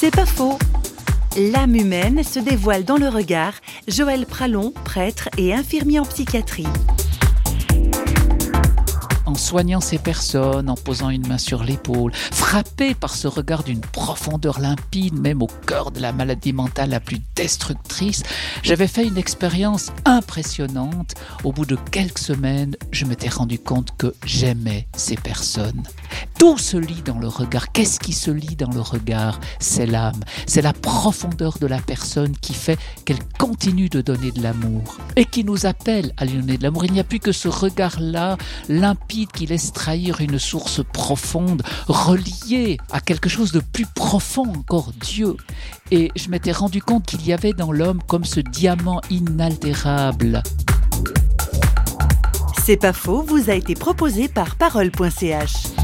C'est pas faux. L'âme humaine se dévoile dans le regard. Joël Pralon, prêtre et infirmier en psychiatrie soignant ces personnes, en posant une main sur l'épaule, frappé par ce regard d'une profondeur limpide, même au cœur de la maladie mentale la plus destructrice, j'avais fait une expérience impressionnante. Au bout de quelques semaines, je m'étais rendu compte que j'aimais ces personnes. Tout se lit dans le regard. Qu'est-ce qui se lit dans le regard? C'est l'âme. C'est la profondeur de la personne qui fait qu'elle continue de donner de l'amour et qui nous appelle à lui donner de l'amour. Il n'y a plus que ce regard-là, limpide qui laisse trahir une source profonde, reliée à quelque chose de plus profond encore, Dieu. Et je m'étais rendu compte qu'il y avait dans l'homme comme ce diamant inaltérable. C'est pas faux, vous a été proposé par parole.ch.